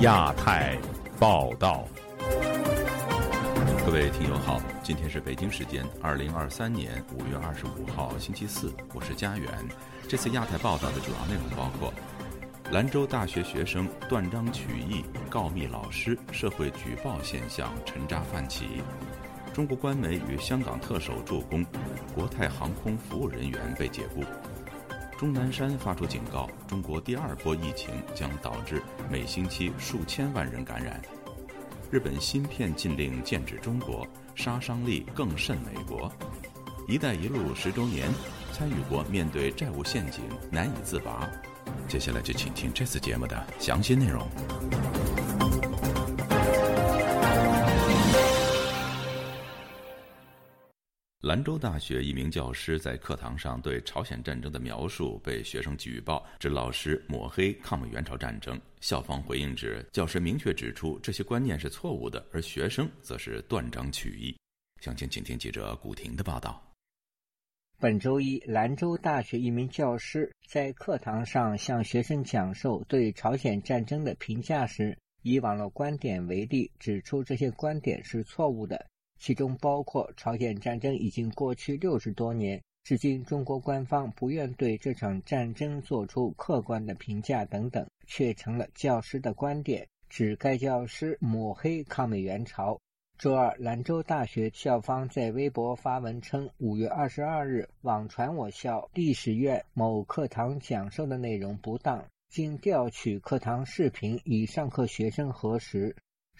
亚太报道，各位听友好，今天是北京时间二零二三年五月二十五号星期四，我是佳远。这次亚太报道的主要内容包括：兰州大学学生断章取义告密老师，社会举报现象沉渣泛起；中国官媒与香港特首助攻，国泰航空服务人员被解雇。钟南山发出警告：中国第二波疫情将导致每星期数千万人感染。日本芯片禁令剑指中国，杀伤力更甚美国。“一带一路”十周年，参与国面对债务陷阱难以自拔。接下来就请听这次节目的详细内容。兰州大学一名教师在课堂上对朝鲜战争的描述被学生举报，指老师抹黑抗美援朝战争。校方回应指，教师明确指出这些观念是错误的，而学生则是断章取义。详情，请听记者古婷的报道。本周一，兰州大学一名教师在课堂上向学生讲授对朝鲜战争的评价时，以网络观点为例，指出这些观点是错误的。其中包括朝鲜战争已经过去六十多年，至今中国官方不愿对这场战争做出客观的评价等等，却成了教师的观点，指该教师抹黑抗美援朝。周二，兰州大学校方在微博发文称，五月二十二日网传我校历史院某课堂讲授的内容不当，经调取课堂视频与上课学生核实。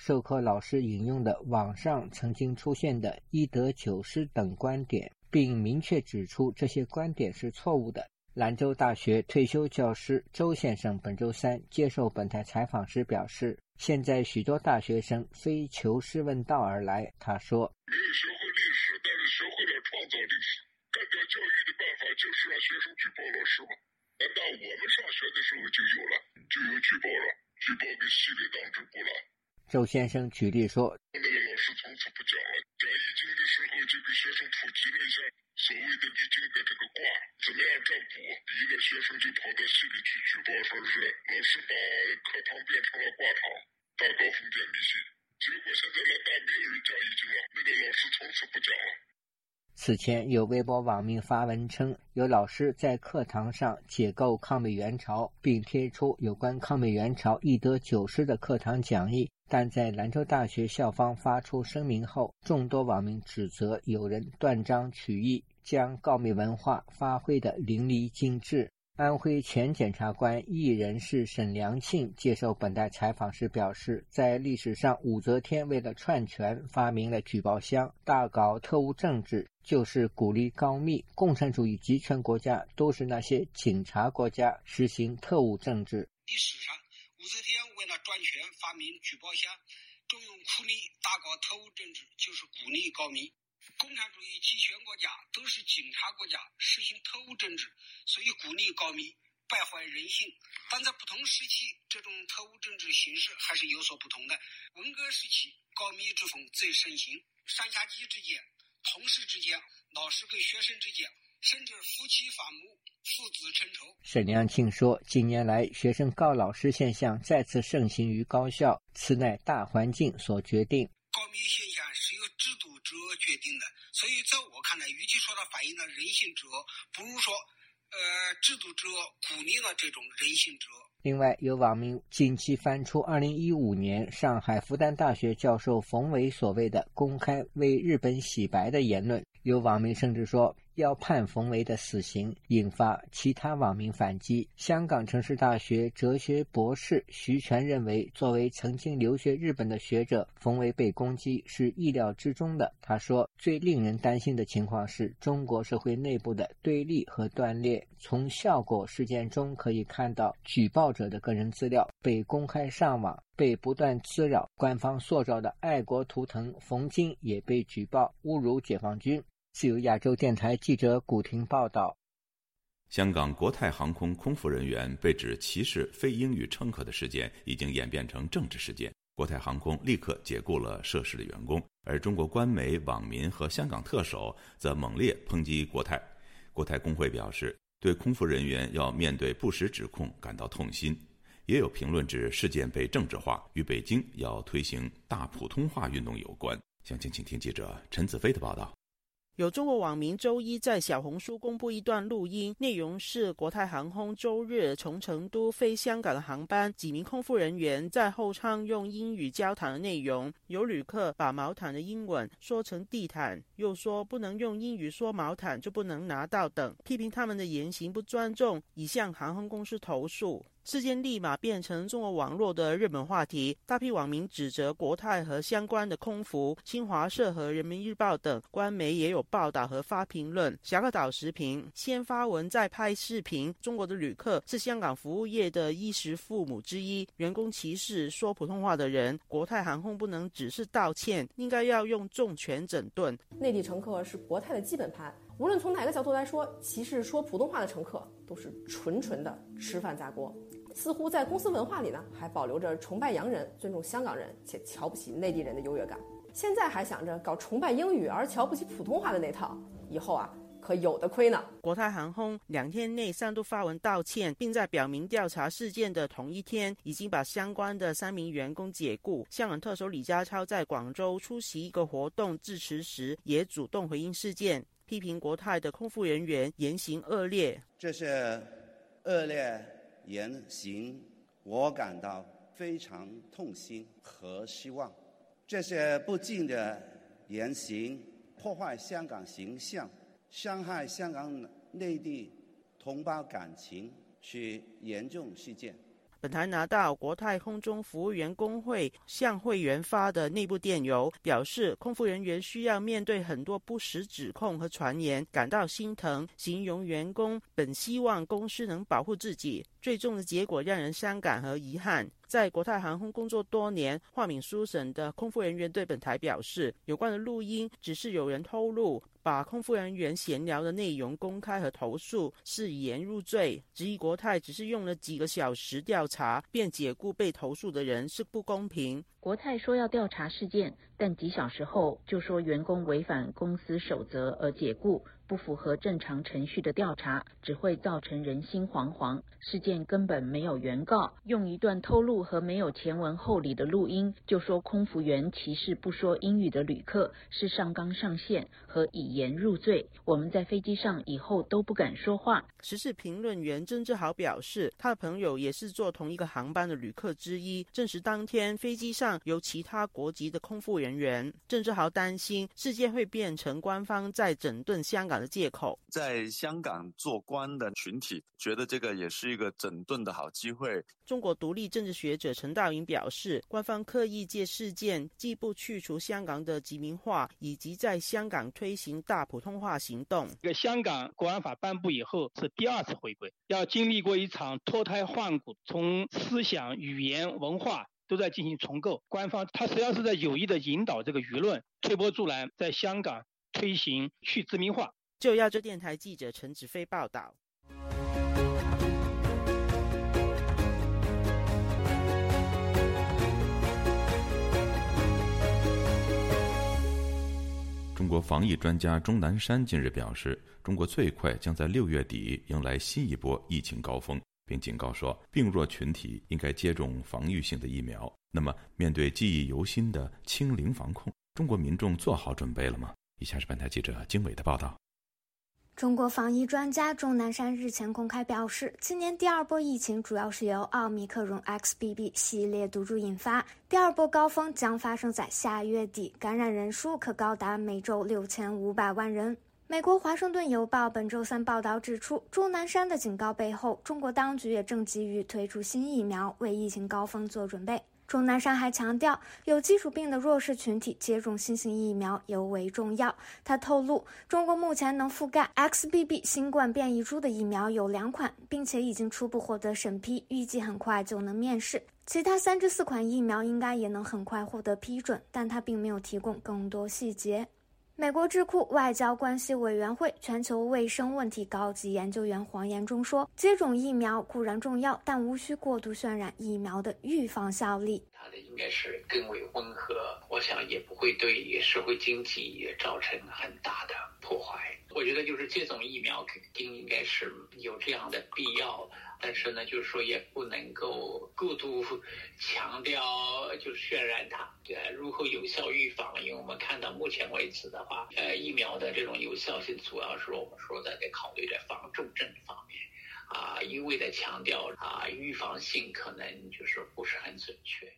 授课老师引用的网上曾经出现的一德九失等观点，并明确指出这些观点是错误的。兰州大学退休教师周先生本周三接受本台采访时表示：“现在许多大学生非求师问道而来。”他说：“没有学会历史，但是学会了创造历史。干掉教育的办法就是让学生举报老师吗？难道我们上学的时候就有了，就有举报了？举报给系里当主播了？”周先生举例说：“那个老师从此不讲了，讲易经的时候就给学生普及了一下所谓的易经的这个卦怎么样占卜。一个学生就跑到系里去举报，说是老师把课堂变成了卦堂，大搞封建迷信。结果现在老大没有人讲易经了，那个老师从此不讲了。”此前，有微博网民发文称，有老师在课堂上解构抗美援朝，并贴出有关抗美援朝一得九失的课堂讲义。但在兰州大学校方发出声明后，众多网民指责有人断章取义，将告密文化发挥得淋漓尽致。安徽前检察官艺人是沈良庆接受本台采访时表示，在历史上，武则天为了篡权发明了举报箱，大搞特务政治，就是鼓励告密。共产主义集权国家都是那些警察国家，实行特务政治。历史上，武则天为了专权发明举报箱，重用酷吏大搞特务政治，就是鼓励告密。共产主义集权国家都是警察国家，实行特务政治，所以鼓励告密，败坏人性。但在不同时期，这种特务政治形式还是有所不同的。文革时期，告密之风最盛行，上下级之间、同事之间、老师跟学生之间，甚至夫妻反目、父子成仇。沈良庆说，近年来学生告老师现象再次盛行于高校，此乃大环境所决定。告密现象决定的，所以在我看来，与其说它反映了人性之恶，不如说，呃，制度之恶鼓励了这种人性之恶。另外，有网民近期翻出2015年上海复旦大学教授冯伟所谓的公开为日本洗白的言论，有网民甚至说。要判冯维的死刑，引发其他网民反击。香港城市大学哲学博士徐全认为，作为曾经留学日本的学者，冯维被攻击是意料之中的。他说：“最令人担心的情况是中国社会内部的对立和断裂。从效果事件中可以看到，举报者的个人资料被公开上网，被不断滋扰。官方塑造的爱国图腾冯金也被举报侮辱解放军。”自由亚洲电台记者古婷报道：香港国泰航空空服人员被指歧视非英语乘客的事件已经演变成政治事件，国泰航空立刻解雇了涉事的员工，而中国官媒、网民和香港特首则猛烈抨击国泰。国泰工会表示，对空服人员要面对不实指控感到痛心。也有评论指事件被政治化，与北京要推行大普通话运动有关。详情，请听记者陈子飞的报道。有中国网民周一在小红书公布一段录音，内容是国泰航空周日从成都飞香港的航班，几名空服人员在后舱用英语交谈的内容。有旅客把毛毯的英文说成地毯，又说不能用英语说毛毯就不能拿到等，批评他们的言行不尊重，已向航空公司投诉。事件立马变成中国网络的热门话题，大批网民指责国泰和相关的空服。新华社和人民日报等官媒也有报道和发评论。侠客岛时评先发文再拍视频。中国的旅客是香港服务业的衣食父母之一，员工歧视说普通话的人，国泰航空不能只是道歉，应该要用重拳整顿。内地乘客是国泰的基本盘。无论从哪个角度来说，歧视说普通话的乘客都是纯纯的吃饭砸锅。似乎在公司文化里呢，还保留着崇拜洋人、尊重香港人且瞧不起内地人的优越感。现在还想着搞崇拜英语而瞧不起普通话的那套，以后啊，可有的亏呢。国泰航空两天内三度发文道歉，并在表明调查事件的同一天，已经把相关的三名员工解雇。香港特首李家超在广州出席一个活动致辞时，也主动回应事件。批评国泰的空服人员言行恶劣，这些恶劣言行，我感到非常痛心和失望。这些不敬的言行破坏香港形象，伤害香港内地同胞感情，是严重事件。本台拿到国泰空中服务员工会向会员发的内部电邮，表示空服人员需要面对很多不实指控和传言，感到心疼。形容员工本希望公司能保护自己，最终的结果让人伤感和遗憾。在国泰航空工作多年、化名书省的空服人员对本台表示，有关的录音只是有人透露。把空服人员闲聊的内容公开和投诉是以言入罪，质疑国泰只是用了几个小时调查便解雇被投诉的人是不公平。国泰说要调查事件，但几小时后就说员工违反公司守则而解雇。不符合正常程序的调查，只会造成人心惶惶。事件根本没有原告，用一段透露和没有前文后理的录音，就说空服员歧视不说英语的旅客是上纲上线和以言入罪。我们在飞机上以后都不敢说话。时事评论员曾志豪表示，他的朋友也是坐同一个航班的旅客之一，证实当天飞机上有其他国籍的空服人员。郑志豪担心事件会变成官方在整顿香港。借口在香港做官的群体觉得这个也是一个整顿的好机会。中国独立政治学者陈道云表示，官方刻意借事件既不去除香港的殖民化，以及在香港推行大普通话行动。这个香港国安法颁布以后是第二次回归，要经历过一场脱胎换骨，从思想、语言、文化都在进行重构。官方他实际上是在有意的引导这个舆论，推波助澜，在香港推行去殖民化。就亚洲电台记者陈子飞报道。中国防疫专家钟南山近日表示，中国最快将在六月底迎来新一波疫情高峰，并警告说，病弱群体应该接种防御性的疫苗。那么，面对记忆犹新的清零防控，中国民众做好准备了吗？以下是本台记者经纬的报道。中国防疫专家钟南山日前公开表示，今年第二波疫情主要是由奥密克戎 XBB 系列毒株引发，第二波高峰将发生在下月底，感染人数可高达每周六千五百万人。美国《华盛顿邮报》本周三报道指出，钟南山的警告背后，中国当局也正急于推出新疫苗，为疫情高峰做准备。钟南山还强调，有基础病的弱势群体接种新型疫苗尤为重要。他透露，中国目前能覆盖 XBB 新冠变异株的疫苗有两款，并且已经初步获得审批，预计很快就能面世。其他三至四款疫苗应该也能很快获得批准，但他并没有提供更多细节。美国智库外交关系委员会全球卫生问题高级研究员黄延中说：“接种疫苗固然重要，但无需过度渲染疫苗的预防效力。它的应该是更为温和，我想也不会对社会经济也造成很大的破坏。”我觉得就是这种疫苗肯定应该是有这样的必要，但是呢，就是说也不能够过度强调，就渲染它呃如何有效预防。因为我们看到目前为止的话，呃，疫苗的这种有效性主要是我们说的在考虑在防重症方面，啊，一味的强调啊预防性可能就是不是很准确。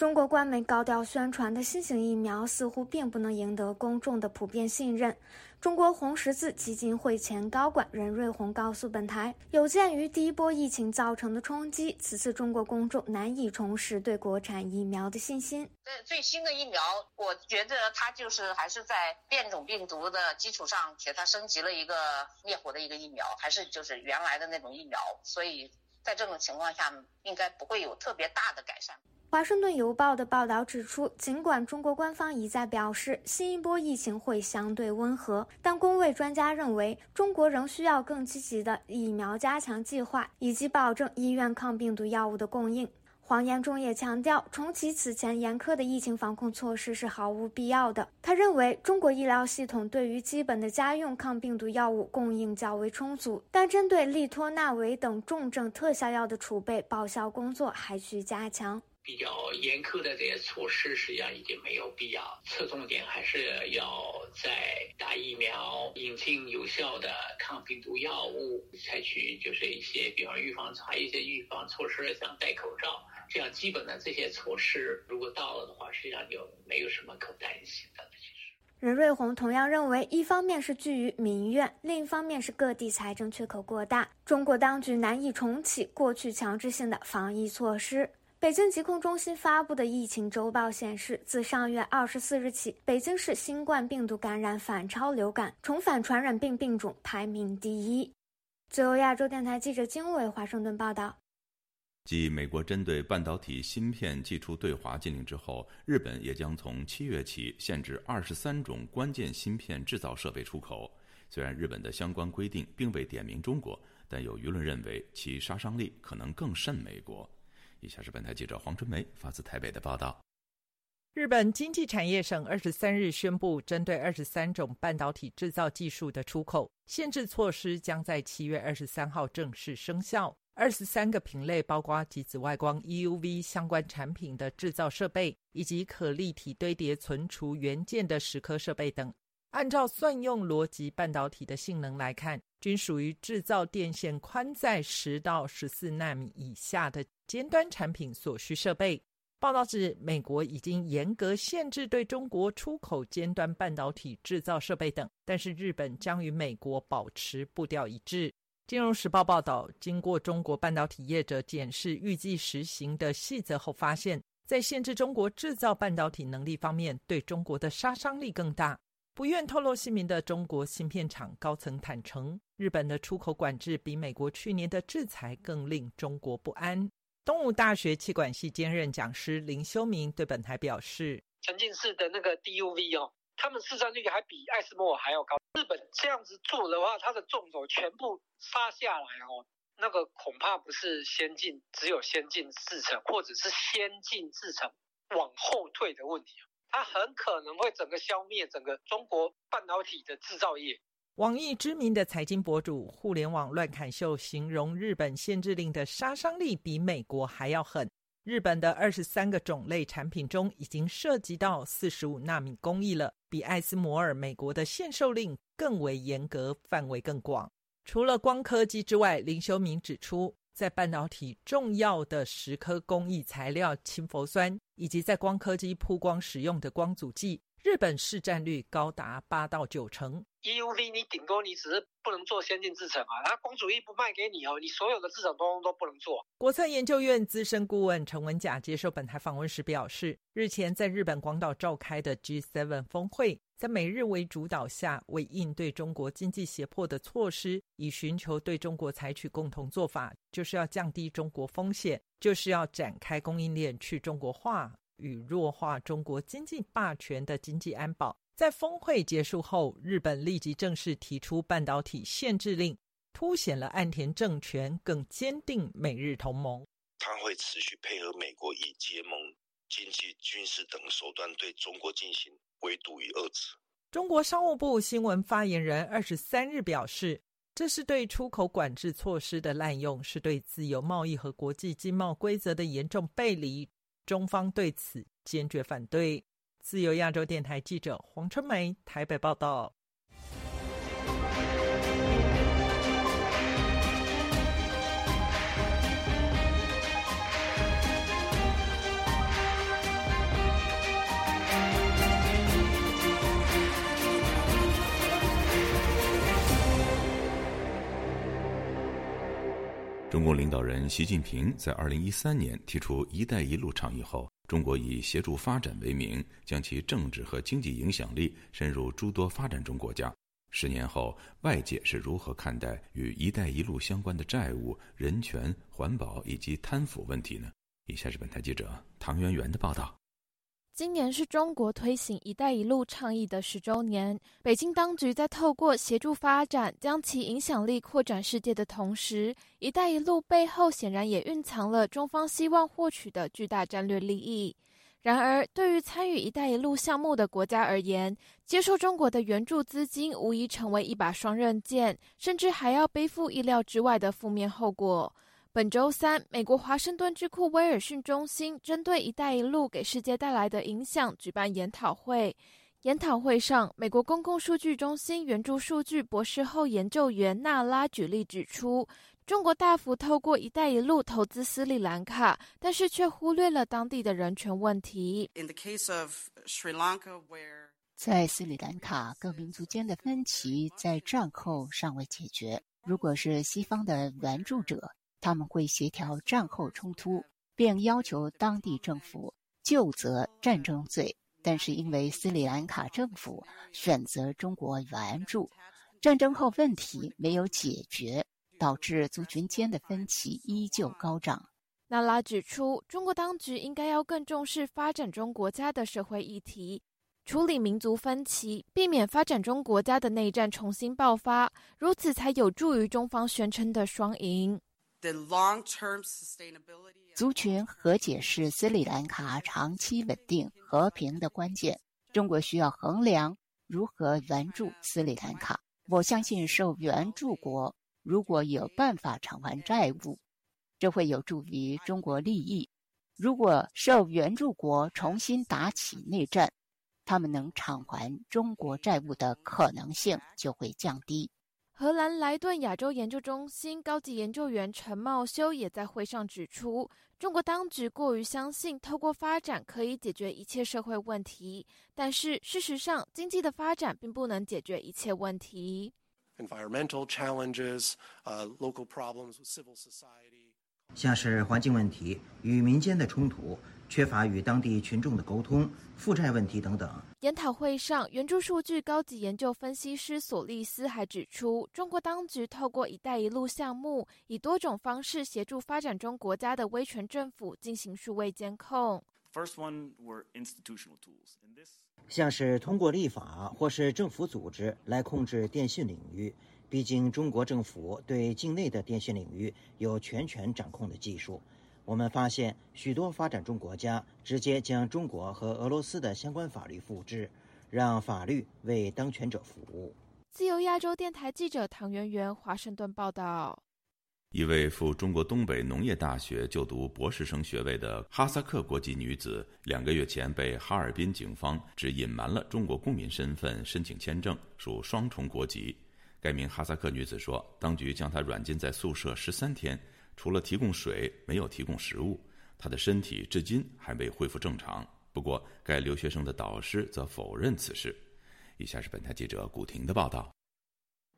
中国官媒高调宣传的新型疫苗似乎并不能赢得公众的普遍信任。中国红十字基金会前高管任瑞红告诉本台，有鉴于第一波疫情造成的冲击，此次中国公众难以重拾对国产疫苗的信心。这最新的疫苗，我觉得它就是还是在变种病毒的基础上给它升级了一个灭活的一个疫苗，还是就是原来的那种疫苗，所以在这种情况下，应该不会有特别大的改善。华盛顿邮报的报道指出，尽管中国官方一再表示新一波疫情会相对温和，但公卫专家认为，中国仍需要更积极的疫苗加强计划，以及保证医院抗病毒药物的供应。黄延忠也强调，重启此前严苛的疫情防控措施是毫无必要的。他认为，中国医疗系统对于基本的家用抗病毒药物供应较为充足，但针对利托那韦等重症特效药的储备报销工作还需加强。比较严苛的这些措施，实际上已经没有必要。侧重点还是要在打疫苗、引进有效的抗病毒药物，采取就是一些，比方预防，还有一些预防措施，像戴口罩这样基本的这些措施，如果到了的话，实际上就没有什么可担心的。其实，任瑞红同样认为，一方面是居于民怨，另一方面是各地财政缺口过大，中国当局难以重启过去强制性的防疫措施。北京疾控中心发布的疫情周报显示，自上月二十四日起，北京市新冠病毒感染反超流感，重返传染病病种排名第一。自由亚洲电台记者经纬华盛顿报道。继美国针对半导体芯片寄出对华禁令之后，日本也将从七月起限制二十三种关键芯片制造设备出口。虽然日本的相关规定并未点名中国，但有舆论认为其杀伤力可能更甚美国。以下是本台记者黄春梅发自台北的报道：日本经济产业省二十三日宣布，针对二十三种半导体制造技术的出口限制措施将在七月二十三号正式生效。二十三个品类包括极紫外光 （EUV） 相关产品的制造设备，以及可立体堆叠存储元件的蚀刻设备等。按照算用逻辑半导体的性能来看，均属于制造电线宽在十到十四纳米以下的尖端产品所需设备。报道指，美国已经严格限制对中国出口尖端半导体制造设备等，但是日本将与美国保持步调一致。金融时报报道，经过中国半导体业者检视预计实行的细则后，发现，在限制中国制造半导体能力方面，对中国的杀伤力更大。不愿透露姓名的中国芯片厂高层坦诚，日本的出口管制比美国去年的制裁更令中国不安。东吴大学气管系兼任讲师林修明对本台表示：“沉浸式的那个 DUV 哦，他们市占率还比爱斯摩尔还要高。日本这样子做的话，它的重手全部杀下来哦，那个恐怕不是先进，只有先进制程或者是先进制程往后退的问题。”它很可能会整个消灭整个中国半导体的制造业。网易知名的财经博主“互联网乱砍秀”形容日本限制令的杀伤力比美国还要狠。日本的二十三个种类产品中，已经涉及到四十五纳米工艺了，比艾斯摩尔美国的限售令更为严格，范围更广。除了光刻机之外，林修明指出。在半导体重要的蚀刻工艺材料氢氟酸，以及在光刻机曝光使用的光阻剂，日本市占率高达八到九成。EUV 你顶多你只是不能做先进制程啊，它光阻液不卖给你哦，你所有的制程都都不能做。国策研究院资深顾问陈文甲接受本台访问时表示，日前在日本广岛召开的 G7 峰会。在美日为主导下，为应对中国经济胁迫的措施，以寻求对中国采取共同做法，就是要降低中国风险，就是要展开供应链去中国化与弱化中国经济霸权的经济安保。在峰会结束后，日本立即正式提出半导体限制令，凸显了岸田政权更坚定美日同盟。他会持续配合美国以结盟、经济、军事等手段对中国进行。围堵与遏制，中国商务部新闻发言人二十三日表示，这是对出口管制措施的滥用，是对自由贸易和国际经贸规则的严重背离。中方对此坚决反对。自由亚洲电台记者黄春梅台北报道。中共领导人习近平在二零一三年提出“一带一路”倡议后，中国以协助发展为名，将其政治和经济影响力深入诸多发展中国家。十年后，外界是如何看待与“一带一路”相关的债务、人权、环保以及贪腐问题呢？以下是本台记者唐媛媛的报道。今年是中国推行“一带一路”倡议的十周年。北京当局在透过协助发展，将其影响力扩展世界的同时，“一带一路”背后显然也蕴藏了中方希望获取的巨大战略利益。然而，对于参与“一带一路”项目的国家而言，接受中国的援助资金无疑成为一把双刃剑，甚至还要背负意料之外的负面后果。本周三，美国华盛顿智库威尔逊中心针对“一带一路”给世界带来的影响举办研讨会。研讨会上，美国公共数据中心援助数据博士后研究员纳拉举例指出，中国大幅透过“一带一路”投资斯里兰卡，但是却忽略了当地的人权问题。在斯里兰卡，各民族间的分歧在战后尚未解决。如果是西方的援助者，他们会协调战后冲突，并要求当地政府就责战争罪。但是因为斯里兰卡政府选择中国援助，战争后问题没有解决，导致族群间的分歧依旧高涨。纳拉指出，中国当局应该要更重视发展中国家的社会议题，处理民族分歧，避免发展中国家的内战重新爆发，如此才有助于中方宣称的双赢。族群和解是斯里兰卡长期稳定和平的关键。中国需要衡量如何援助斯里兰卡。我相信受援助国如果有办法偿还债务，这会有助于中国利益。如果受援助国重新打起内战，他们能偿还中国债务的可能性就会降低。荷兰莱顿亚洲研究中心高级研究员陈茂修也在会上指出，中国当局过于相信透过发展可以解决一切社会问题，但是事实上，经济的发展并不能解决一切问题。Environmental challenges, local problems with civil society，像是环境问题与民间的冲突。缺乏与当地群众的沟通、负债问题等等。研讨会上，援助数据高级研究分析师索利斯还指出，中国当局透过“一带一路”项目，以多种方式协助发展中国家的威权政府进行数位监控。像是通过立法或是政府组织来控制电信领域。毕竟，中国政府对境内的电信领域有全权掌控的技术。我们发现，许多发展中国家直接将中国和俄罗斯的相关法律复制，让法律为当权者服务。自由亚洲电台记者唐媛媛华盛顿报道：一位赴中国东北农业大学就读博士生学位的哈萨克国籍女子，两个月前被哈尔滨警方指隐瞒了中国公民身份申请签证，属双重国籍。该名哈萨克女子说，当局将她软禁在宿舍十三天。除了提供水，没有提供食物。他的身体至今还未恢复正常。不过，该留学生的导师则否认此事。以下是本台记者古婷的报道：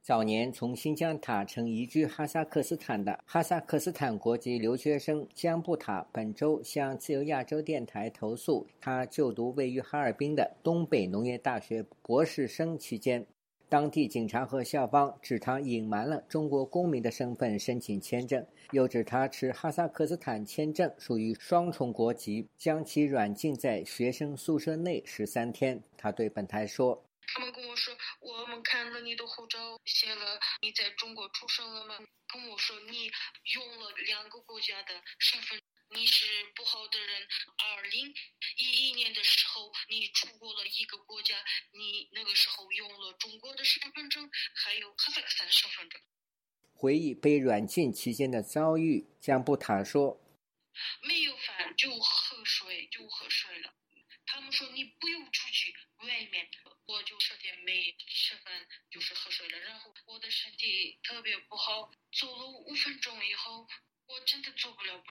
早年从新疆塔城移居哈萨克斯坦的哈萨克斯坦国籍留学生江布塔，本周向自由亚洲电台投诉，他就读位于哈尔滨的东北农业大学博士生期间。当地警察和校方指他隐瞒了中国公民的身份申请签证，又指他持哈萨克斯坦签证属于双重国籍，将其软禁在学生宿舍内十三天。他对本台说：“他们跟我说，我们看了你的护照，写了你在中国出生了吗？跟我说你用了两个国家的身份。”你是不好的人。二零一一年的时候，你出国了一个国家，你那个时候用了中国的身份证，还有哈萨克斯坦的身份证。回忆被软禁期间的遭遇，江布塔说：“没有饭就喝水，就喝水了。他们说你不用出去外面，我就十天没吃饭，就是喝水了。然后我的身体特别不好，走了五分钟以后，我真的做不了。”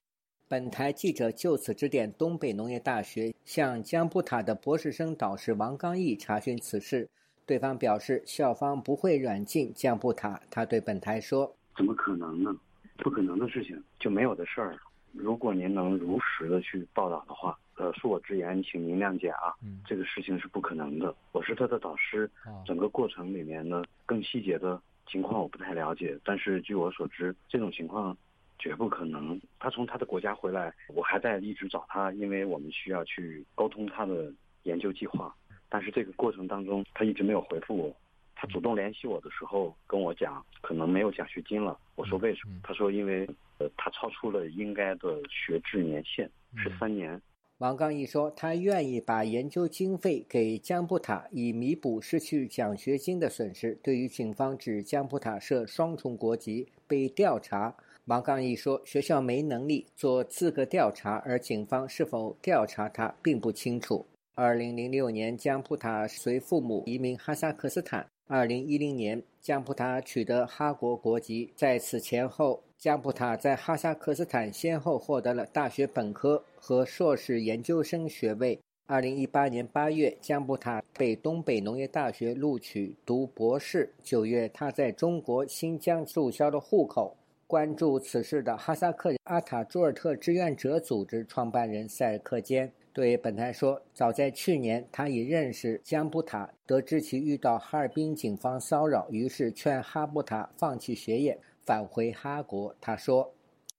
本台记者就此致电东北农业大学，向江布塔的博士生导师王刚毅查询此事。对方表示，校方不会软禁江布塔。他对本台说：“怎么可能呢？不可能的事情就没有的事儿。如果您能如实的去报道的话，呃，恕我直言，请您谅解啊。这个事情是不可能的。我是他的导师，整个过程里面呢，更细节的情况我不太了解。但是据我所知，这种情况。”绝不可能。他从他的国家回来，我还在一直找他，因为我们需要去沟通他的研究计划。但是这个过程当中，他一直没有回复我。他主动联系我的时候跟我讲，可能没有奖学金了。我说为什么？他说因为呃，他超出了应该的学制年限，是三年。王刚毅说，他愿意把研究经费给江布塔，以弥补失去奖学金的损失。对于警方指江布塔涉双重国籍被调查。王刚毅说：“学校没能力做资格调查，而警方是否调查他并不清楚。”二零零六年，江普塔随父母移民哈萨克斯坦。二零一零年，江普塔取得哈国国籍。在此前后，江普塔在哈萨克斯坦先后获得了大学本科和硕士研究生学位。二零一八年八月，江普塔被东北农业大学录取读博士。九月，他在中国新疆注销了户口。关注此事的哈萨克阿塔朱尔特志愿者组织创办人塞尔克坚对本台说：“早在去年，他已认识江布塔，得知其遇到哈尔滨警方骚扰，于是劝哈布塔放弃学业，返回哈国。”他说：“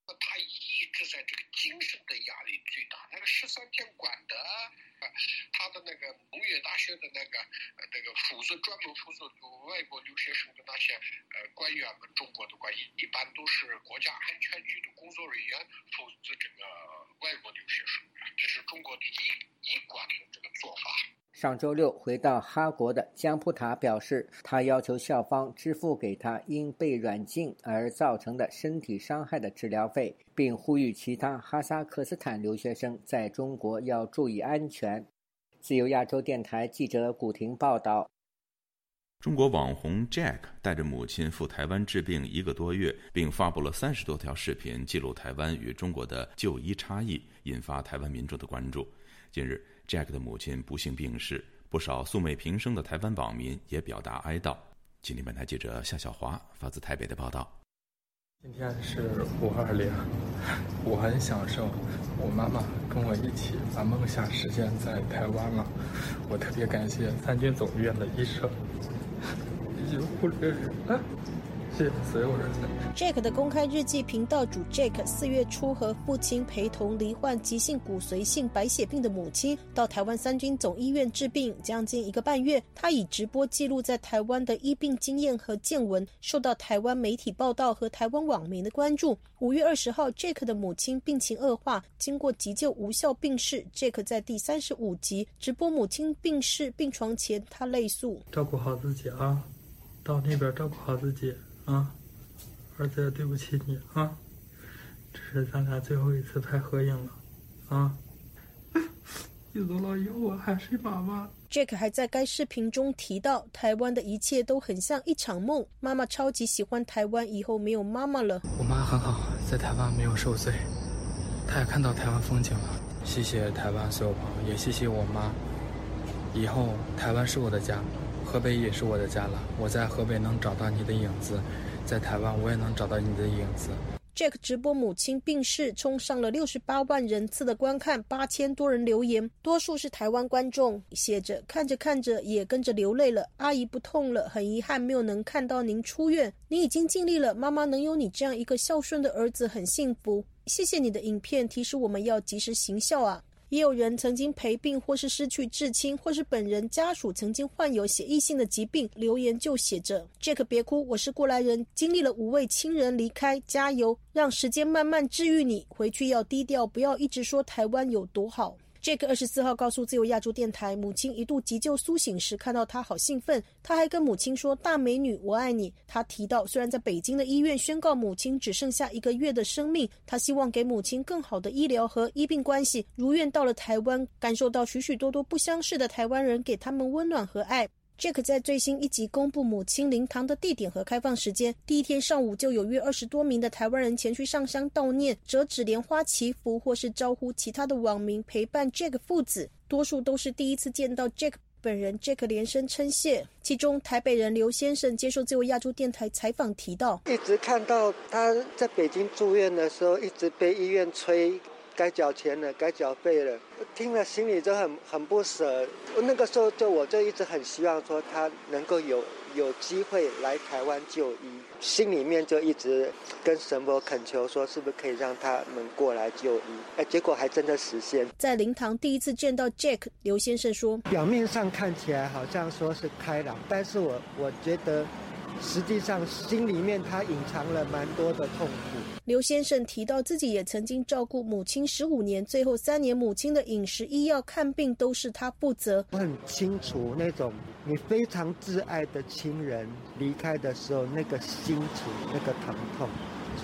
他一直在这个精神的压力最大，那个十三天管的。”他的那个农业大学的那个那个负责专门负责外国留学生的那些呃官员们，中国的官员一般都是国家安全局的工作人员负责这个外国留学生，这是中国的一一贯的这个做法。上周六回到哈国的江普塔表示，他要求校方支付给他因被软禁而造成的身体伤害的治疗费，并呼吁其他哈萨克斯坦留学生在中国要注意安全。自由亚洲电台记者古婷报道：中国网红 Jack 带着母亲赴台湾治病一个多月，并发布了三十多条视频，记录台湾与中国的就医差异，引发台湾民众的关注。近日，Jack 的母亲不幸病逝，不少素昧平生的台湾网民也表达哀悼。今天，本台记者夏小华发自台北的报道。今天是五二零，我很享受我妈妈跟我一起把梦想实现在台湾了。我特别感谢三军总医院的医生以及护理人员。谢谢所有人。Jack 的公开日记频道主 Jack 四月初和父亲陪同罹患急性骨髓性白血病的母亲到台湾三军总医院治病，将近一个半月。他以直播记录在台湾的医病经验和见闻，受到台湾媒体报道和台湾网民的关注。五月二十号，Jack 的母亲病情恶化，经过急救无效病逝。Jack 在第三十五集直播母亲病逝病床前，他泪诉：“照顾好自己啊，到那边照顾好自己。”啊，儿子，对不起你啊！这是咱俩最后一次拍合影了，啊！你走了以后，我还是妈妈。Jack 还在该视频中提到，台湾的一切都很像一场梦。妈妈超级喜欢台湾，以后没有妈妈了。我妈很好，在台湾没有受罪，她也看到台湾风景了。谢谢台湾所有朋友，也谢谢我妈。以后台湾是我的家。河北也是我的家了，我在河北能找到你的影子，在台湾我也能找到你的影子。Jack 直播母亲病逝，冲上了六十八万人次的观看，八千多人留言，多数是台湾观众，写着看着看着也跟着流泪了。阿姨不痛了，很遗憾没有能看到您出院，你已经尽力了，妈妈能有你这样一个孝顺的儿子很幸福。谢谢你的影片提示我们要及时行孝啊。也有人曾经陪病或是失去至亲，或是本人家属曾经患有血液性的疾病。留言就写着：“Jack，别哭，我是过来人，经历了五位亲人离开，加油，让时间慢慢治愈你。回去要低调，不要一直说台湾有多好。” Jack 二十四号告诉自由亚洲电台，母亲一度急救苏醒时看到他好兴奋，他还跟母亲说：“大美女，我爱你。”他提到，虽然在北京的医院宣告母亲只剩下一个月的生命，他希望给母亲更好的医疗和医病关系。如愿到了台湾，感受到许许多多不相识的台湾人给他们温暖和爱。Jack 在最新一集公布母亲灵堂的地点和开放时间。第一天上午就有约二十多名的台湾人前去上香悼念、折纸莲花祈福，或是招呼其他的网民陪伴 Jack 父子。多数都是第一次见到 Jack 本人，Jack 连声称谢。其中台北人刘先生接受自由亚洲电台采访提到，一直看到他在北京住院的时候，一直被医院催。该缴钱了，该缴费了，听了心里就很很不舍。那个时候就我就一直很希望说他能够有有机会来台湾就医，心里面就一直跟神佛恳求说，是不是可以让他们过来就医？哎，结果还真的实现。在灵堂第一次见到 Jack，刘先生说，表面上看起来好像说是开朗，但是我我觉得。实际上，心里面他隐藏了蛮多的痛苦。刘先生提到，自己也曾经照顾母亲十五年，最后三年母亲的饮食、医药、看病都是他负责。我很清楚那种你非常挚爱的亲人离开的时候那个心情、那个疼痛，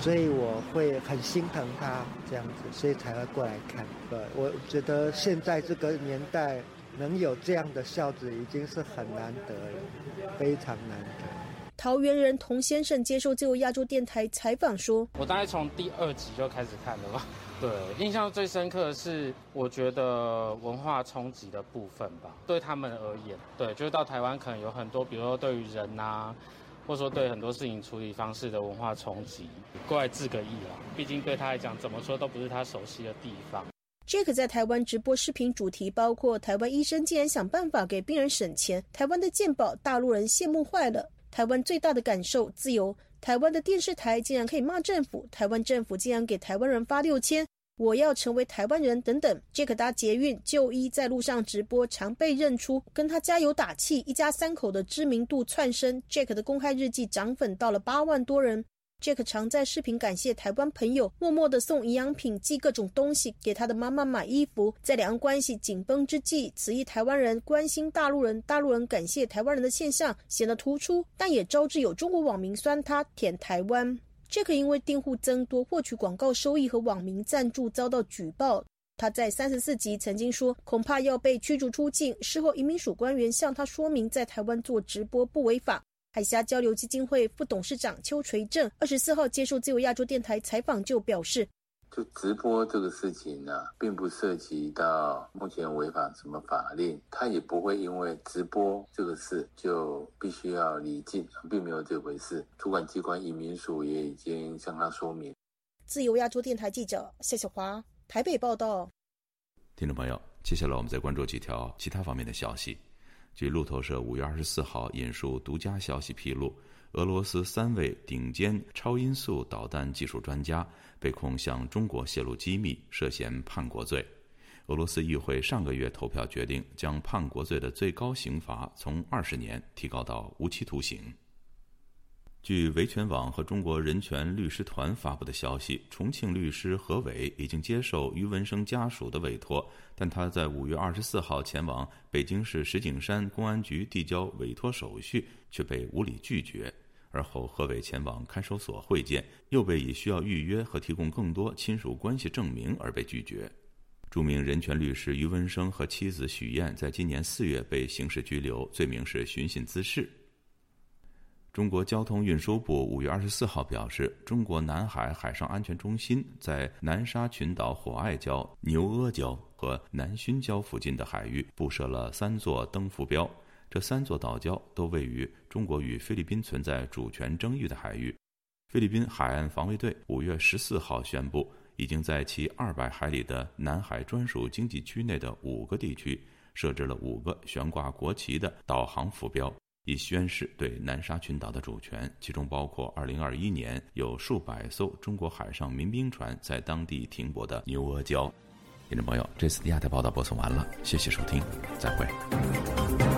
所以我会很心疼他这样子，所以才会过来看。呃，我觉得现在这个年代能有这样的孝子已经是很难得了，非常难得。桃园人童先生接受自由亚洲电台采访说：“我大概从第二集就开始看了吧。对，印象最深刻的是我觉得文化冲击的部分吧。对他们而言，对，就是到台湾可能有很多，比如说对于人呐，或者说对很多事情处理方式的文化冲击，过来治个意啦。毕竟对他来讲，怎么说都不是他熟悉的地方。” Jack 在台湾直播视频主题包括：台湾医生竟然想办法给病人省钱，台湾的健保大陆人羡慕坏了。台湾最大的感受，自由。台湾的电视台竟然可以骂政府，台湾政府竟然给台湾人发六千。我要成为台湾人等等。杰克搭捷运就医，在路上直播，常被认出，跟他加油打气，一家三口的知名度窜升。杰克的公开日记涨粉到了八万多人。Jack 常在视频感谢台湾朋友，默默的送营养品、寄各种东西给他的妈妈买衣服。在两岸关系紧绷之际，此一台湾人关心大陆人、大陆人感谢台湾人的现象显得突出，但也招致有中国网民酸他舔台湾。Jack 因为订户增多，获取广告收益和网民赞助遭到举报。他在三十四集曾经说，恐怕要被驱逐出境。事后移民署官员向他说明，在台湾做直播不违法。海峡交流基金会副董事长邱垂正二十四号接受自由亚洲电台采访，就表示：“就直播这个事情呢，并不涉及到目前违反什么法令，他也不会因为直播这个事就必须要离境，并没有这回事。主管机关移民署也已经向他说明。”自由亚洲电台记者谢小华台北报道。听众朋友，接下来我们再关注几条其他方面的消息。据路透社五月二十四号引述独家消息披露，俄罗斯三位顶尖超音速导弹技术专家被控向中国泄露机密，涉嫌叛国罪。俄罗斯议会上个月投票决定，将叛国罪的最高刑罚从二十年提高到无期徒刑。据维权网和中国人权律师团发布的消息，重庆律师何伟已经接受于文生家属的委托，但他在五月二十四号前往北京市石景山公安局递交委托手续，却被无理拒绝。而后，何伟前往看守所会见，又被以需要预约和提供更多亲属关系证明而被拒绝。著名人权律师于文生和妻子许燕在今年四月被刑事拘留，罪名是寻衅滋事。中国交通运输部五月二十四号表示，中国南海海上安全中心在南沙群岛火爱礁、牛阿礁和南薰礁附近的海域布设了三座灯浮标，这三座岛礁都位于中国与菲律宾存在主权争议的海域。菲律宾海岸防卫队五月十四号宣布，已经在其二百海里的南海专属经济区内的五个地区设置了五个悬挂国旗的导航浮标。以宣示对南沙群岛的主权，其中包括2021年有数百艘中国海上民兵船在当地停泊的牛阿礁。听众朋友，这次的亚太报道播送完了，谢谢收听，再会。